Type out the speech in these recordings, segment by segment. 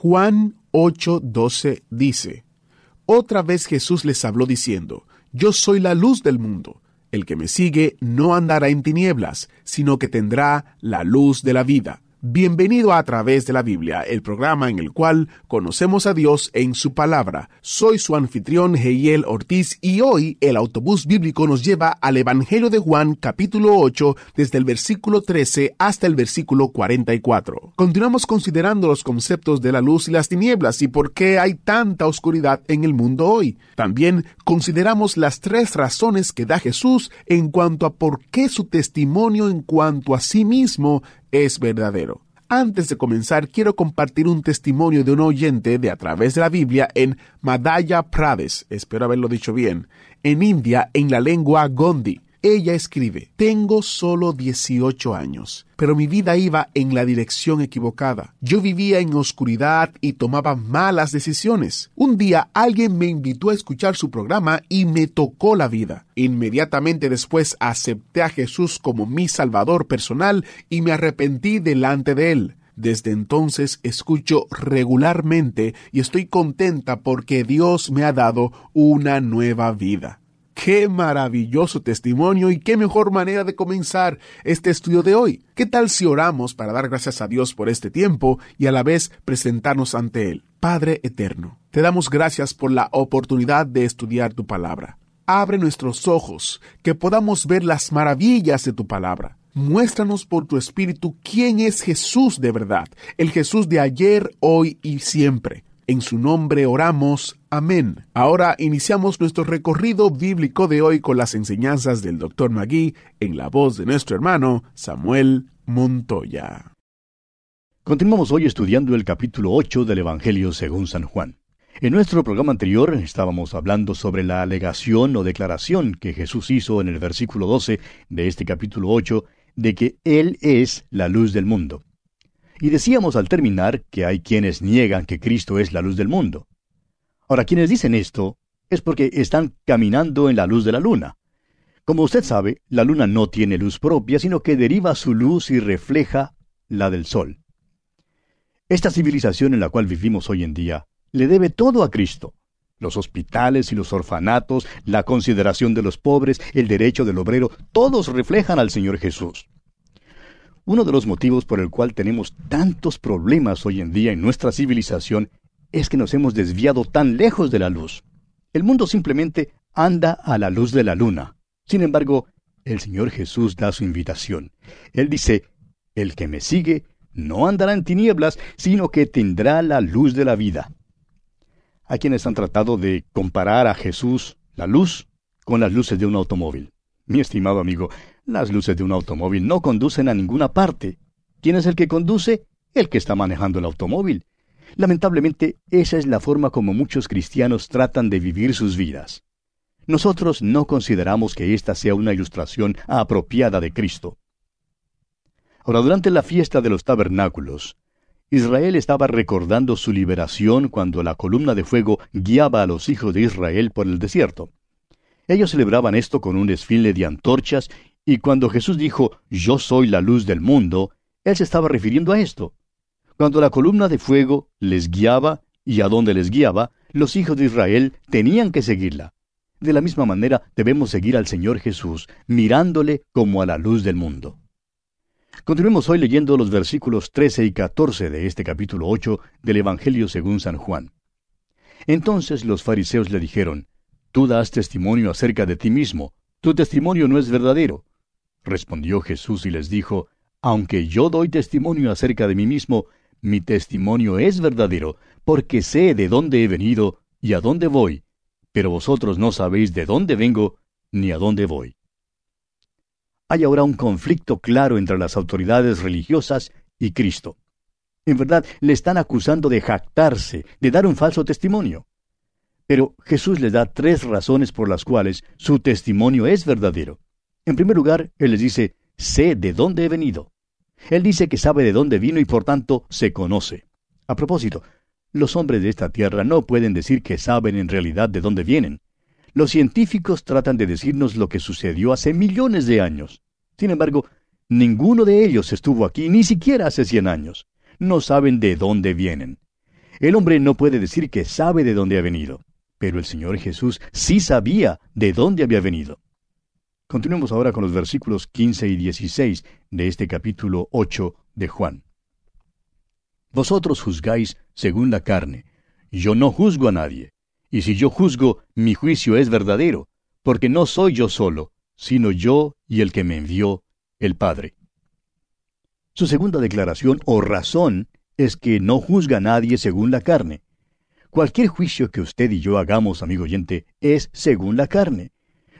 Juan 8:12 dice, Otra vez Jesús les habló diciendo, Yo soy la luz del mundo. El que me sigue no andará en tinieblas, sino que tendrá la luz de la vida. Bienvenido a, a través de la Biblia, el programa en el cual conocemos a Dios en su palabra. Soy su anfitrión Heiel Ortiz y hoy el autobús bíblico nos lleva al Evangelio de Juan capítulo 8 desde el versículo 13 hasta el versículo 44. Continuamos considerando los conceptos de la luz y las tinieblas y por qué hay tanta oscuridad en el mundo hoy. También consideramos las tres razones que da Jesús en cuanto a por qué su testimonio en cuanto a sí mismo es verdadero. Antes de comenzar, quiero compartir un testimonio de un oyente de a través de la Biblia en Madhya Pradesh, espero haberlo dicho bien, en India en la lengua Gondi. Ella escribe, tengo solo 18 años, pero mi vida iba en la dirección equivocada. Yo vivía en oscuridad y tomaba malas decisiones. Un día alguien me invitó a escuchar su programa y me tocó la vida. Inmediatamente después acepté a Jesús como mi Salvador personal y me arrepentí delante de él. Desde entonces escucho regularmente y estoy contenta porque Dios me ha dado una nueva vida. Qué maravilloso testimonio y qué mejor manera de comenzar este estudio de hoy. ¿Qué tal si oramos para dar gracias a Dios por este tiempo y a la vez presentarnos ante Él? Padre Eterno, te damos gracias por la oportunidad de estudiar tu palabra. Abre nuestros ojos, que podamos ver las maravillas de tu palabra. Muéstranos por tu Espíritu quién es Jesús de verdad, el Jesús de ayer, hoy y siempre. En su nombre oramos. Amén. Ahora iniciamos nuestro recorrido bíblico de hoy con las enseñanzas del Dr. Magui en la voz de nuestro hermano Samuel Montoya. Continuamos hoy estudiando el capítulo 8 del Evangelio según San Juan. En nuestro programa anterior estábamos hablando sobre la alegación o declaración que Jesús hizo en el versículo 12 de este capítulo 8 de que Él es la luz del mundo. Y decíamos al terminar que hay quienes niegan que Cristo es la luz del mundo. Ahora, quienes dicen esto es porque están caminando en la luz de la luna. Como usted sabe, la luna no tiene luz propia, sino que deriva su luz y refleja la del sol. Esta civilización en la cual vivimos hoy en día le debe todo a Cristo. Los hospitales y los orfanatos, la consideración de los pobres, el derecho del obrero, todos reflejan al Señor Jesús. Uno de los motivos por el cual tenemos tantos problemas hoy en día en nuestra civilización es que nos hemos desviado tan lejos de la luz. El mundo simplemente anda a la luz de la luna. Sin embargo, el Señor Jesús da su invitación. Él dice, El que me sigue no andará en tinieblas, sino que tendrá la luz de la vida. Hay quienes han tratado de comparar a Jesús, la luz, con las luces de un automóvil. Mi estimado amigo, las luces de un automóvil no conducen a ninguna parte. ¿Quién es el que conduce? El que está manejando el automóvil. Lamentablemente, esa es la forma como muchos cristianos tratan de vivir sus vidas. Nosotros no consideramos que esta sea una ilustración apropiada de Cristo. Ahora, durante la fiesta de los tabernáculos, Israel estaba recordando su liberación cuando la columna de fuego guiaba a los hijos de Israel por el desierto. Ellos celebraban esto con un desfile de antorchas y cuando Jesús dijo, Yo soy la luz del mundo, Él se estaba refiriendo a esto. Cuando la columna de fuego les guiaba y a donde les guiaba, los hijos de Israel tenían que seguirla. De la misma manera debemos seguir al Señor Jesús, mirándole como a la luz del mundo. Continuemos hoy leyendo los versículos 13 y 14 de este capítulo 8 del Evangelio según San Juan. Entonces los fariseos le dijeron, Tú das testimonio acerca de ti mismo, tu testimonio no es verdadero. Respondió Jesús y les dijo, Aunque yo doy testimonio acerca de mí mismo, mi testimonio es verdadero, porque sé de dónde he venido y a dónde voy, pero vosotros no sabéis de dónde vengo ni a dónde voy. Hay ahora un conflicto claro entre las autoridades religiosas y Cristo. En verdad, le están acusando de jactarse, de dar un falso testimonio. Pero Jesús les da tres razones por las cuales su testimonio es verdadero. En primer lugar, Él les dice, sé de dónde he venido. Él dice que sabe de dónde vino y por tanto se conoce. A propósito, los hombres de esta tierra no pueden decir que saben en realidad de dónde vienen. Los científicos tratan de decirnos lo que sucedió hace millones de años. Sin embargo, ninguno de ellos estuvo aquí ni siquiera hace cien años. No saben de dónde vienen. El hombre no puede decir que sabe de dónde ha venido, pero el Señor Jesús sí sabía de dónde había venido. Continuemos ahora con los versículos 15 y 16 de este capítulo 8 de Juan. Vosotros juzgáis según la carne. Yo no juzgo a nadie. Y si yo juzgo, mi juicio es verdadero, porque no soy yo solo, sino yo y el que me envió, el Padre. Su segunda declaración o razón es que no juzga a nadie según la carne. Cualquier juicio que usted y yo hagamos, amigo oyente, es según la carne.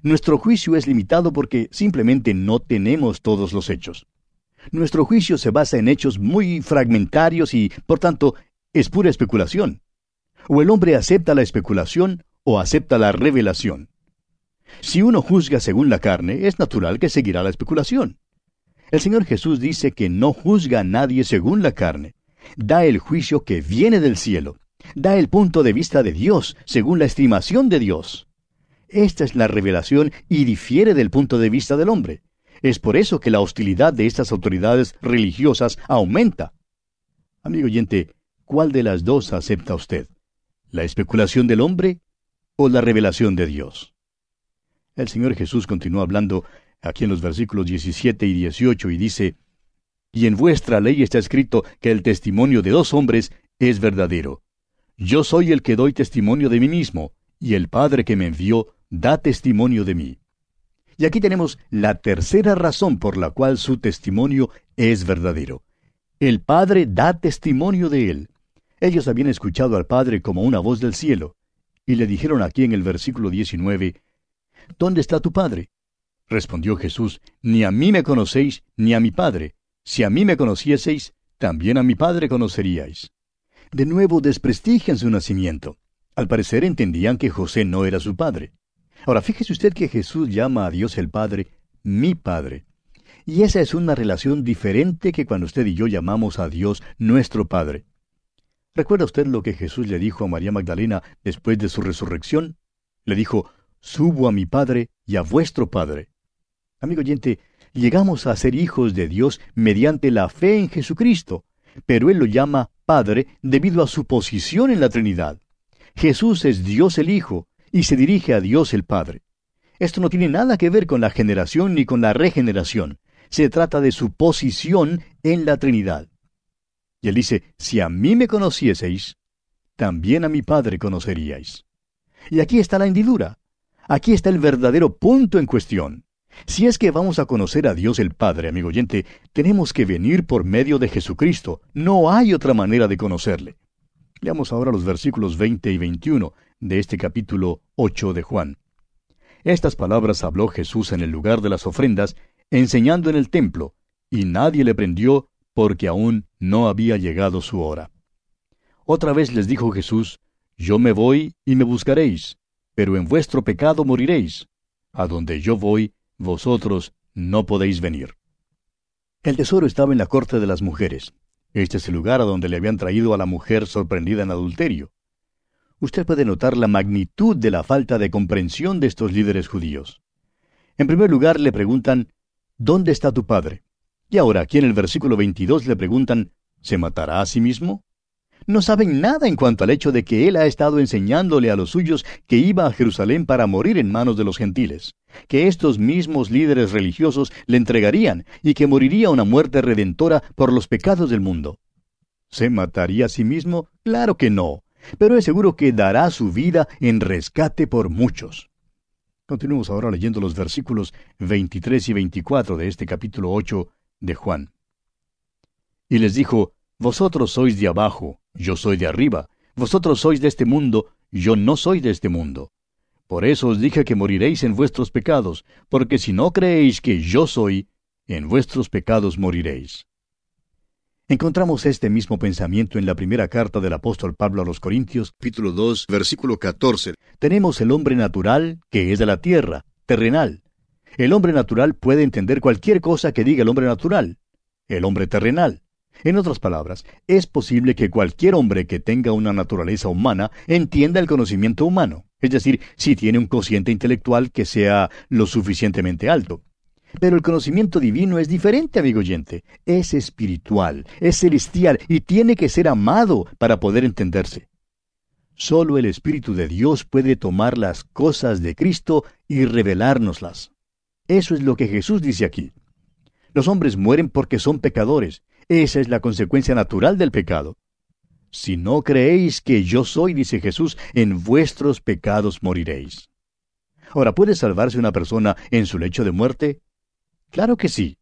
Nuestro juicio es limitado porque simplemente no tenemos todos los hechos. Nuestro juicio se basa en hechos muy fragmentarios y, por tanto, es pura especulación. O el hombre acepta la especulación o acepta la revelación. Si uno juzga según la carne, es natural que seguirá la especulación. El Señor Jesús dice que no juzga a nadie según la carne. Da el juicio que viene del cielo. Da el punto de vista de Dios según la estimación de Dios. Esta es la revelación y difiere del punto de vista del hombre. Es por eso que la hostilidad de estas autoridades religiosas aumenta. Amigo oyente, ¿cuál de las dos acepta usted? ¿La especulación del hombre o la revelación de Dios? El Señor Jesús continúa hablando aquí en los versículos 17 y 18 y dice, Y en vuestra ley está escrito que el testimonio de dos hombres es verdadero. Yo soy el que doy testimonio de mí mismo, y el Padre que me envió da testimonio de mí. Y aquí tenemos la tercera razón por la cual su testimonio es verdadero. El Padre da testimonio de él. Ellos habían escuchado al Padre como una voz del cielo, y le dijeron aquí en el versículo 19, ¿Dónde está tu Padre? Respondió Jesús, Ni a mí me conocéis, ni a mi Padre. Si a mí me conocieseis, también a mi Padre conoceríais. De nuevo desprestigian su nacimiento. Al parecer entendían que José no era su padre. Ahora fíjese usted que Jesús llama a Dios el Padre mi Padre. Y esa es una relación diferente que cuando usted y yo llamamos a Dios nuestro Padre. ¿Recuerda usted lo que Jesús le dijo a María Magdalena después de su resurrección? Le dijo, Subo a mi Padre y a vuestro Padre. Amigo oyente, llegamos a ser hijos de Dios mediante la fe en Jesucristo, pero Él lo llama Padre debido a su posición en la Trinidad. Jesús es Dios el Hijo, y se dirige a Dios el Padre. Esto no tiene nada que ver con la generación ni con la regeneración. Se trata de su posición en la Trinidad. Y él dice, si a mí me conocieseis, también a mi Padre conoceríais. Y aquí está la hendidura. Aquí está el verdadero punto en cuestión. Si es que vamos a conocer a Dios el Padre, amigo oyente, tenemos que venir por medio de Jesucristo. No hay otra manera de conocerle. Leamos ahora los versículos 20 y 21 de este capítulo 8 de Juan. Estas palabras habló Jesús en el lugar de las ofrendas, enseñando en el templo, y nadie le prendió porque aún no había llegado su hora. Otra vez les dijo Jesús, Yo me voy y me buscaréis, pero en vuestro pecado moriréis. A donde yo voy, vosotros no podéis venir. El tesoro estaba en la corte de las mujeres. Este es el lugar a donde le habían traído a la mujer sorprendida en adulterio usted puede notar la magnitud de la falta de comprensión de estos líderes judíos. En primer lugar, le preguntan, ¿Dónde está tu padre? Y ahora, aquí en el versículo 22 le preguntan, ¿se matará a sí mismo? No saben nada en cuanto al hecho de que él ha estado enseñándole a los suyos que iba a Jerusalén para morir en manos de los gentiles, que estos mismos líderes religiosos le entregarían y que moriría una muerte redentora por los pecados del mundo. ¿Se mataría a sí mismo? Claro que no pero es seguro que dará su vida en rescate por muchos. Continuemos ahora leyendo los versículos 23 y 24 de este capítulo 8 de Juan. Y les dijo, Vosotros sois de abajo, yo soy de arriba, vosotros sois de este mundo, yo no soy de este mundo. Por eso os dije que moriréis en vuestros pecados, porque si no creéis que yo soy, en vuestros pecados moriréis. Encontramos este mismo pensamiento en la primera carta del apóstol Pablo a los Corintios, capítulo 2, versículo 14. Tenemos el hombre natural, que es de la tierra, terrenal. El hombre natural puede entender cualquier cosa que diga el hombre natural. El hombre terrenal. En otras palabras, es posible que cualquier hombre que tenga una naturaleza humana entienda el conocimiento humano, es decir, si tiene un cociente intelectual que sea lo suficientemente alto. Pero el conocimiento divino es diferente, amigo oyente. Es espiritual, es celestial y tiene que ser amado para poder entenderse. Solo el Espíritu de Dios puede tomar las cosas de Cristo y revelárnoslas. Eso es lo que Jesús dice aquí. Los hombres mueren porque son pecadores. Esa es la consecuencia natural del pecado. Si no creéis que yo soy, dice Jesús, en vuestros pecados moriréis. Ahora, ¿puede salvarse una persona en su lecho de muerte? Claro que sí.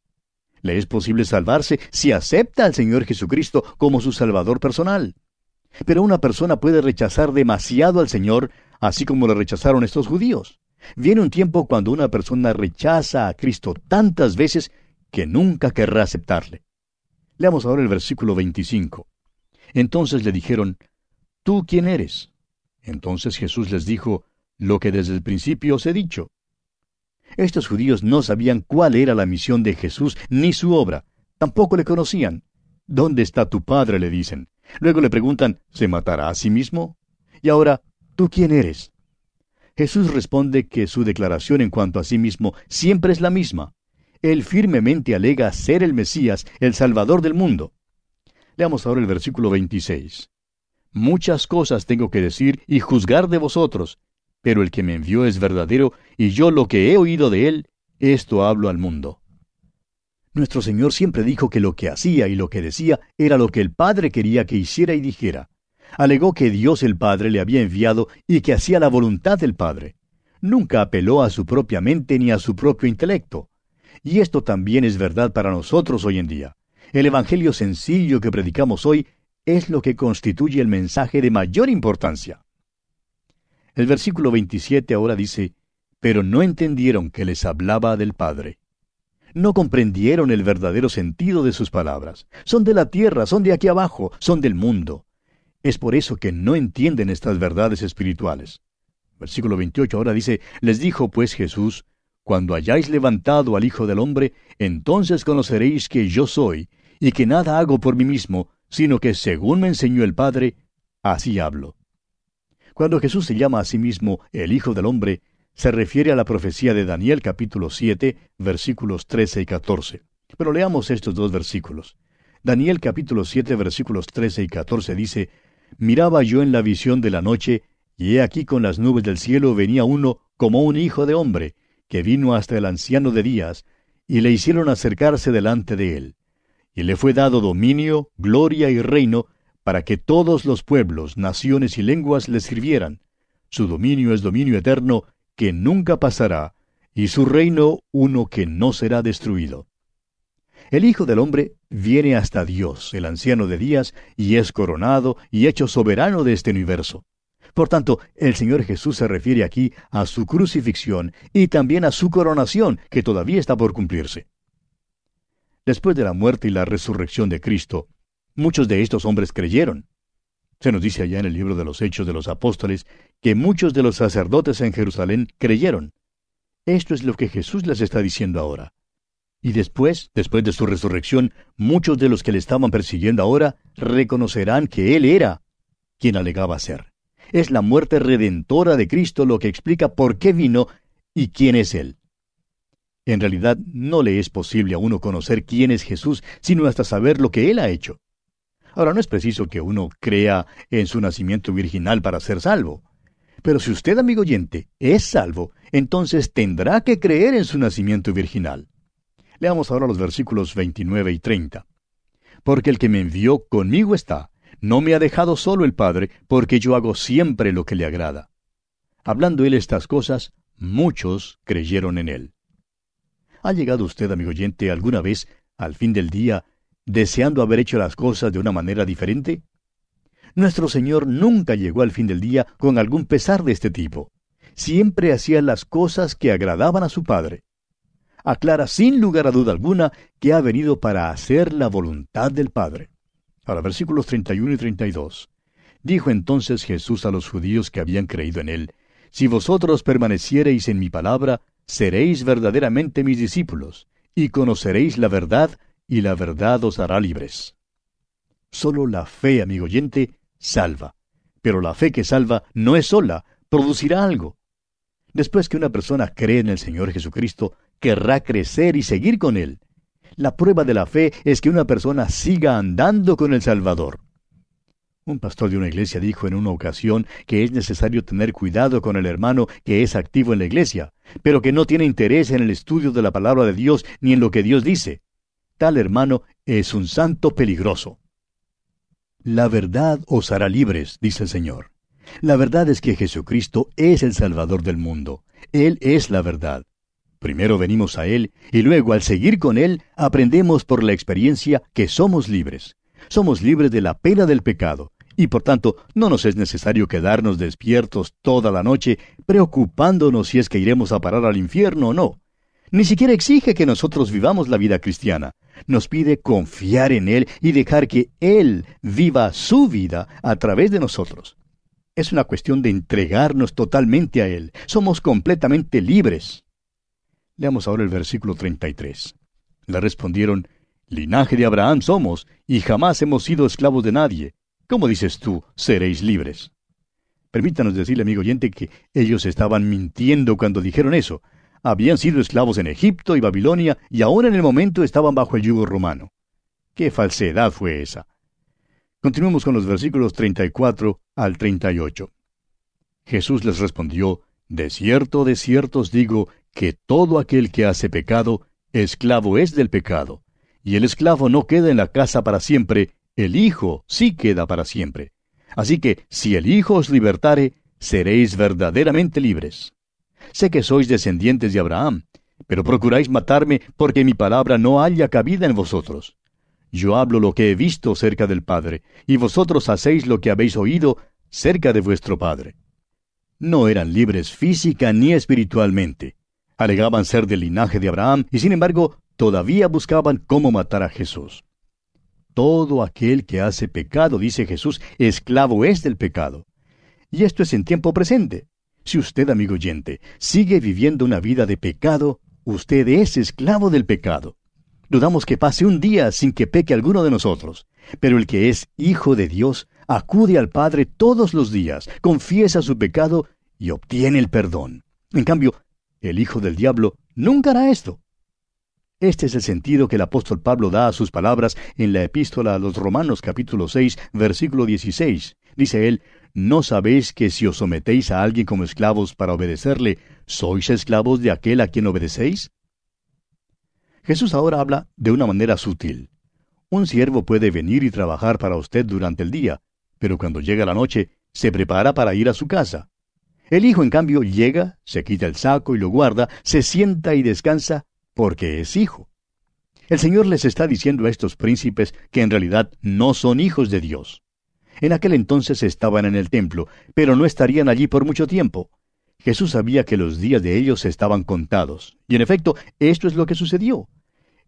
Le es posible salvarse si acepta al Señor Jesucristo como su Salvador personal. Pero una persona puede rechazar demasiado al Señor, así como lo rechazaron estos judíos. Viene un tiempo cuando una persona rechaza a Cristo tantas veces que nunca querrá aceptarle. Leamos ahora el versículo 25. Entonces le dijeron, ¿Tú quién eres? Entonces Jesús les dijo, Lo que desde el principio os he dicho. Estos judíos no sabían cuál era la misión de Jesús ni su obra. Tampoco le conocían. ¿Dónde está tu padre? le dicen. Luego le preguntan, ¿se matará a sí mismo? Y ahora, ¿tú quién eres? Jesús responde que su declaración en cuanto a sí mismo siempre es la misma. Él firmemente alega ser el Mesías, el Salvador del mundo. Leamos ahora el versículo 26. Muchas cosas tengo que decir y juzgar de vosotros, pero el que me envió es verdadero, y yo lo que he oído de él, esto hablo al mundo. Nuestro Señor siempre dijo que lo que hacía y lo que decía era lo que el Padre quería que hiciera y dijera. Alegó que Dios el Padre le había enviado y que hacía la voluntad del Padre. Nunca apeló a su propia mente ni a su propio intelecto. Y esto también es verdad para nosotros hoy en día. El Evangelio sencillo que predicamos hoy es lo que constituye el mensaje de mayor importancia. El versículo 27 ahora dice, pero no entendieron que les hablaba del Padre. No comprendieron el verdadero sentido de sus palabras. Son de la tierra, son de aquí abajo, son del mundo. Es por eso que no entienden estas verdades espirituales. Versículo 28 ahora dice, les dijo pues Jesús, cuando hayáis levantado al Hijo del Hombre, entonces conoceréis que yo soy, y que nada hago por mí mismo, sino que según me enseñó el Padre, así hablo. Cuando Jesús se llama a sí mismo el Hijo del Hombre, se refiere a la profecía de Daniel capítulo 7, versículos 13 y 14. Pero leamos estos dos versículos. Daniel capítulo 7, versículos 13 y 14 dice, Miraba yo en la visión de la noche, y he aquí con las nubes del cielo venía uno como un hijo de hombre, que vino hasta el anciano de días, y le hicieron acercarse delante de él. Y le fue dado dominio, gloria y reino, para que todos los pueblos, naciones y lenguas le sirvieran. Su dominio es dominio eterno, que nunca pasará, y su reino uno que no será destruido. El Hijo del Hombre viene hasta Dios, el anciano de días, y es coronado y hecho soberano de este universo. Por tanto, el Señor Jesús se refiere aquí a su crucifixión y también a su coronación, que todavía está por cumplirse. Después de la muerte y la resurrección de Cristo, Muchos de estos hombres creyeron. Se nos dice allá en el libro de los Hechos de los Apóstoles que muchos de los sacerdotes en Jerusalén creyeron. Esto es lo que Jesús les está diciendo ahora. Y después, después de su resurrección, muchos de los que le estaban persiguiendo ahora reconocerán que Él era quien alegaba ser. Es la muerte redentora de Cristo lo que explica por qué vino y quién es Él. En realidad no le es posible a uno conocer quién es Jesús, sino hasta saber lo que Él ha hecho. Ahora, no es preciso que uno crea en su nacimiento virginal para ser salvo. Pero si usted, amigo oyente, es salvo, entonces tendrá que creer en su nacimiento virginal. Leamos ahora los versículos 29 y 30. Porque el que me envió conmigo está, no me ha dejado solo el Padre, porque yo hago siempre lo que le agrada. Hablando él estas cosas, muchos creyeron en él. ¿Ha llegado usted, amigo oyente, alguna vez, al fin del día, deseando haber hecho las cosas de una manera diferente? Nuestro Señor nunca llegó al fin del día con algún pesar de este tipo. Siempre hacía las cosas que agradaban a su Padre. Aclara sin lugar a duda alguna que ha venido para hacer la voluntad del Padre. Ahora, versículos 31 y 32. Dijo entonces Jesús a los judíos que habían creído en él, Si vosotros permaneciereis en mi palabra, seréis verdaderamente mis discípulos, y conoceréis la verdad, y la verdad os hará libres. Solo la fe, amigo oyente, salva. Pero la fe que salva no es sola, producirá algo. Después que una persona cree en el Señor Jesucristo, querrá crecer y seguir con Él. La prueba de la fe es que una persona siga andando con el Salvador. Un pastor de una iglesia dijo en una ocasión que es necesario tener cuidado con el hermano que es activo en la iglesia, pero que no tiene interés en el estudio de la palabra de Dios ni en lo que Dios dice. Tal hermano es un santo peligroso. La verdad os hará libres, dice el Señor. La verdad es que Jesucristo es el Salvador del mundo. Él es la verdad. Primero venimos a Él y luego al seguir con Él aprendemos por la experiencia que somos libres. Somos libres de la pena del pecado, y por tanto no nos es necesario quedarnos despiertos toda la noche preocupándonos si es que iremos a parar al infierno o no. Ni siquiera exige que nosotros vivamos la vida cristiana. Nos pide confiar en Él y dejar que Él viva su vida a través de nosotros. Es una cuestión de entregarnos totalmente a Él. Somos completamente libres. Leamos ahora el versículo 33. Le respondieron, Linaje de Abraham somos, y jamás hemos sido esclavos de nadie. ¿Cómo dices tú, seréis libres? Permítanos decirle, amigo oyente, que ellos estaban mintiendo cuando dijeron eso. Habían sido esclavos en Egipto y Babilonia y aún en el momento estaban bajo el yugo romano. ¿Qué falsedad fue esa? Continuemos con los versículos 34 al 38. Jesús les respondió, De cierto, de cierto os digo, que todo aquel que hace pecado, esclavo es del pecado. Y el esclavo no queda en la casa para siempre, el Hijo sí queda para siempre. Así que, si el Hijo os libertare, seréis verdaderamente libres. Sé que sois descendientes de Abraham, pero procuráis matarme porque mi palabra no haya cabida en vosotros. Yo hablo lo que he visto cerca del Padre, y vosotros hacéis lo que habéis oído cerca de vuestro Padre. No eran libres física ni espiritualmente. Alegaban ser del linaje de Abraham y sin embargo todavía buscaban cómo matar a Jesús. Todo aquel que hace pecado, dice Jesús, esclavo es del pecado. Y esto es en tiempo presente. Si usted, amigo oyente, sigue viviendo una vida de pecado, usted es esclavo del pecado. Dudamos que pase un día sin que peque alguno de nosotros. Pero el que es hijo de Dios acude al Padre todos los días, confiesa su pecado y obtiene el perdón. En cambio, el hijo del diablo nunca hará esto. Este es el sentido que el apóstol Pablo da a sus palabras en la epístola a los Romanos capítulo 6, versículo 16. Dice él, ¿no sabéis que si os sometéis a alguien como esclavos para obedecerle, sois esclavos de aquel a quien obedecéis? Jesús ahora habla de una manera sutil. Un siervo puede venir y trabajar para usted durante el día, pero cuando llega la noche, se prepara para ir a su casa. El hijo, en cambio, llega, se quita el saco y lo guarda, se sienta y descansa porque es hijo. El Señor les está diciendo a estos príncipes que en realidad no son hijos de Dios. En aquel entonces estaban en el templo, pero no estarían allí por mucho tiempo. Jesús sabía que los días de ellos estaban contados, y en efecto, esto es lo que sucedió.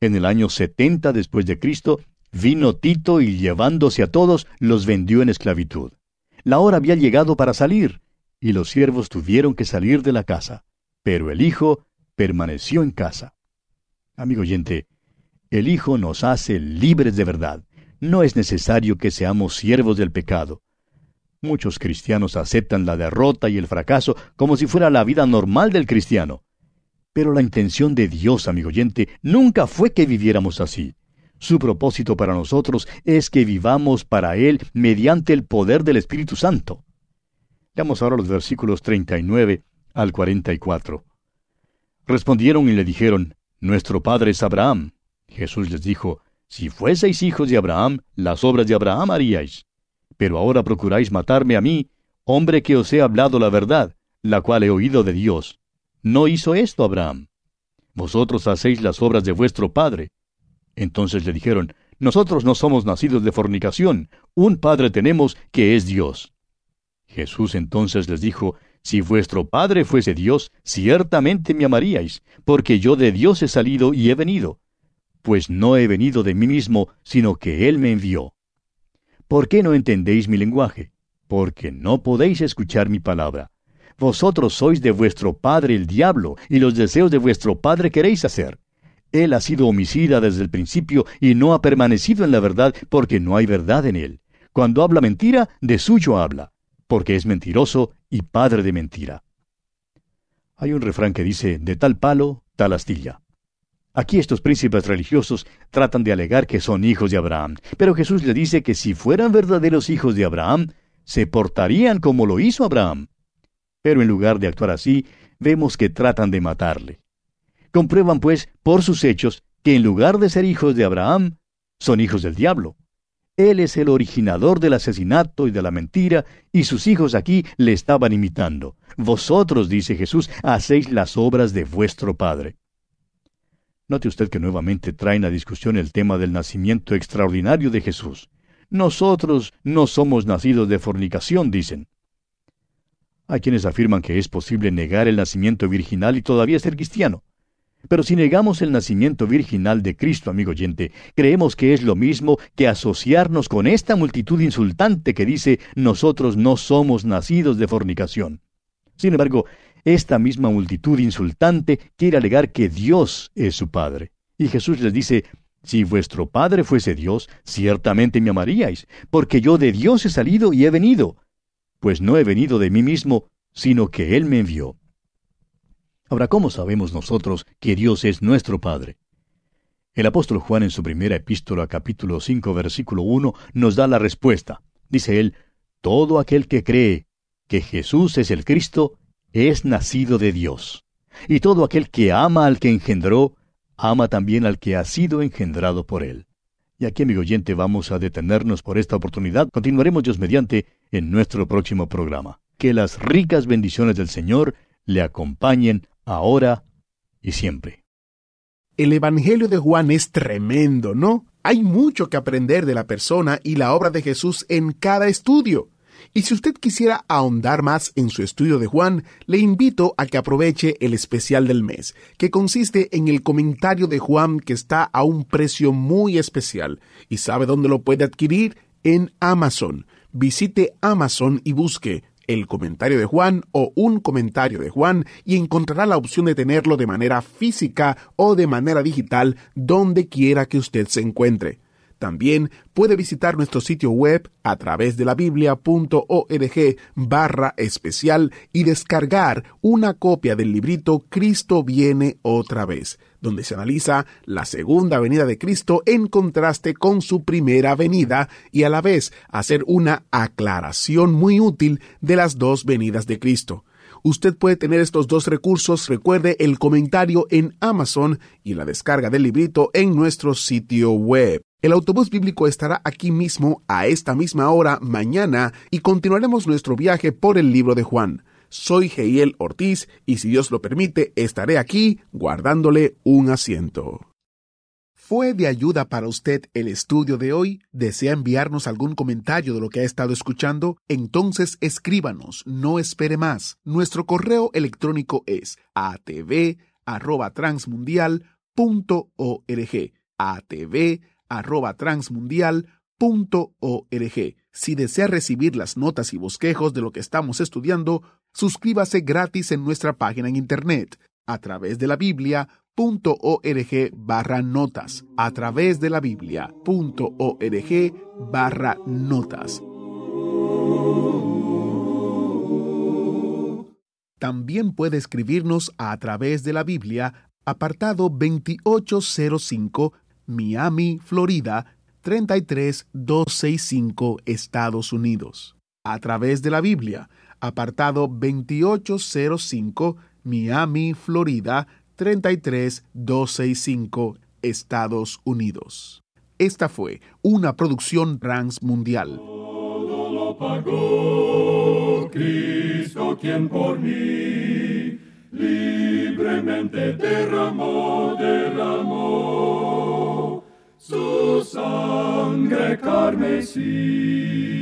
En el año 70 después de Cristo, vino Tito y llevándose a todos, los vendió en esclavitud. La hora había llegado para salir, y los siervos tuvieron que salir de la casa, pero el Hijo permaneció en casa. Amigo oyente, el Hijo nos hace libres de verdad. No es necesario que seamos siervos del pecado. Muchos cristianos aceptan la derrota y el fracaso como si fuera la vida normal del cristiano. Pero la intención de Dios, amigo oyente, nunca fue que viviéramos así. Su propósito para nosotros es que vivamos para Él mediante el poder del Espíritu Santo. Leamos ahora los versículos 39 al 44. Respondieron y le dijeron, nuestro padre es Abraham. Jesús les dijo, Si fueseis hijos de Abraham, las obras de Abraham haríais. Pero ahora procuráis matarme a mí, hombre que os he hablado la verdad, la cual he oído de Dios. No hizo esto Abraham. Vosotros hacéis las obras de vuestro padre. Entonces le dijeron, Nosotros no somos nacidos de fornicación, un padre tenemos que es Dios. Jesús entonces les dijo, si vuestro Padre fuese Dios, ciertamente me amaríais, porque yo de Dios he salido y he venido. Pues no he venido de mí mismo, sino que Él me envió. ¿Por qué no entendéis mi lenguaje? Porque no podéis escuchar mi palabra. Vosotros sois de vuestro padre el diablo, y los deseos de vuestro padre queréis hacer. Él ha sido homicida desde el principio y no ha permanecido en la verdad porque no hay verdad en él. Cuando habla mentira, de suyo habla, porque es mentiroso y padre de mentira. Hay un refrán que dice, de tal palo, tal astilla. Aquí estos príncipes religiosos tratan de alegar que son hijos de Abraham, pero Jesús le dice que si fueran verdaderos hijos de Abraham, se portarían como lo hizo Abraham. Pero en lugar de actuar así, vemos que tratan de matarle. Comprueban, pues, por sus hechos, que en lugar de ser hijos de Abraham, son hijos del diablo. Él es el originador del asesinato y de la mentira, y sus hijos aquí le estaban imitando. Vosotros, dice Jesús, hacéis las obras de vuestro Padre. Note usted que nuevamente traen a discusión el tema del nacimiento extraordinario de Jesús. Nosotros no somos nacidos de fornicación, dicen. Hay quienes afirman que es posible negar el nacimiento virginal y todavía ser cristiano. Pero si negamos el nacimiento virginal de Cristo, amigo oyente, creemos que es lo mismo que asociarnos con esta multitud insultante que dice nosotros no somos nacidos de fornicación. Sin embargo, esta misma multitud insultante quiere alegar que Dios es su Padre. Y Jesús les dice, si vuestro Padre fuese Dios, ciertamente me amaríais, porque yo de Dios he salido y he venido, pues no he venido de mí mismo, sino que Él me envió. Ahora, ¿cómo sabemos nosotros que Dios es nuestro Padre? El apóstol Juan en su primera epístola capítulo 5 versículo 1 nos da la respuesta. Dice él, Todo aquel que cree que Jesús es el Cristo es nacido de Dios. Y todo aquel que ama al que engendró, ama también al que ha sido engendrado por él. Y aquí, amigo oyente, vamos a detenernos por esta oportunidad. Continuaremos Dios mediante en nuestro próximo programa. Que las ricas bendiciones del Señor le acompañen ahora y siempre. El Evangelio de Juan es tremendo, ¿no? Hay mucho que aprender de la persona y la obra de Jesús en cada estudio. Y si usted quisiera ahondar más en su estudio de Juan, le invito a que aproveche el especial del mes, que consiste en el comentario de Juan que está a un precio muy especial. ¿Y sabe dónde lo puede adquirir? En Amazon. Visite Amazon y busque el comentario de Juan o un comentario de Juan y encontrará la opción de tenerlo de manera física o de manera digital donde quiera que usted se encuentre. También puede visitar nuestro sitio web a través de la biblia.org barra especial y descargar una copia del librito Cristo viene otra vez, donde se analiza la segunda venida de Cristo en contraste con su primera venida y a la vez hacer una aclaración muy útil de las dos venidas de Cristo. Usted puede tener estos dos recursos, recuerde el comentario en Amazon y la descarga del librito en nuestro sitio web. El autobús bíblico estará aquí mismo a esta misma hora mañana y continuaremos nuestro viaje por el libro de Juan. Soy Geiel Ortiz y si Dios lo permite estaré aquí guardándole un asiento. ¿Fue de ayuda para usted el estudio de hoy? ¿Desea enviarnos algún comentario de lo que ha estado escuchando? Entonces escríbanos, no espere más. Nuestro correo electrónico es atv@transmundial.org. atv arroba transmundial.org. Si desea recibir las notas y bosquejos de lo que estamos estudiando, suscríbase gratis en nuestra página en internet a través de la Biblia.org barra notas. A través de la Biblia.org barra notas. También puede escribirnos a través de la Biblia, apartado 2805 Miami, Florida 33265 Estados Unidos. A través de la Biblia, apartado 2805 Miami, Florida 33265 Estados Unidos. Esta fue una producción transmundial. Todo lo pagó Cristo quien por mí libremente derramó, derramó su sangre carmesí.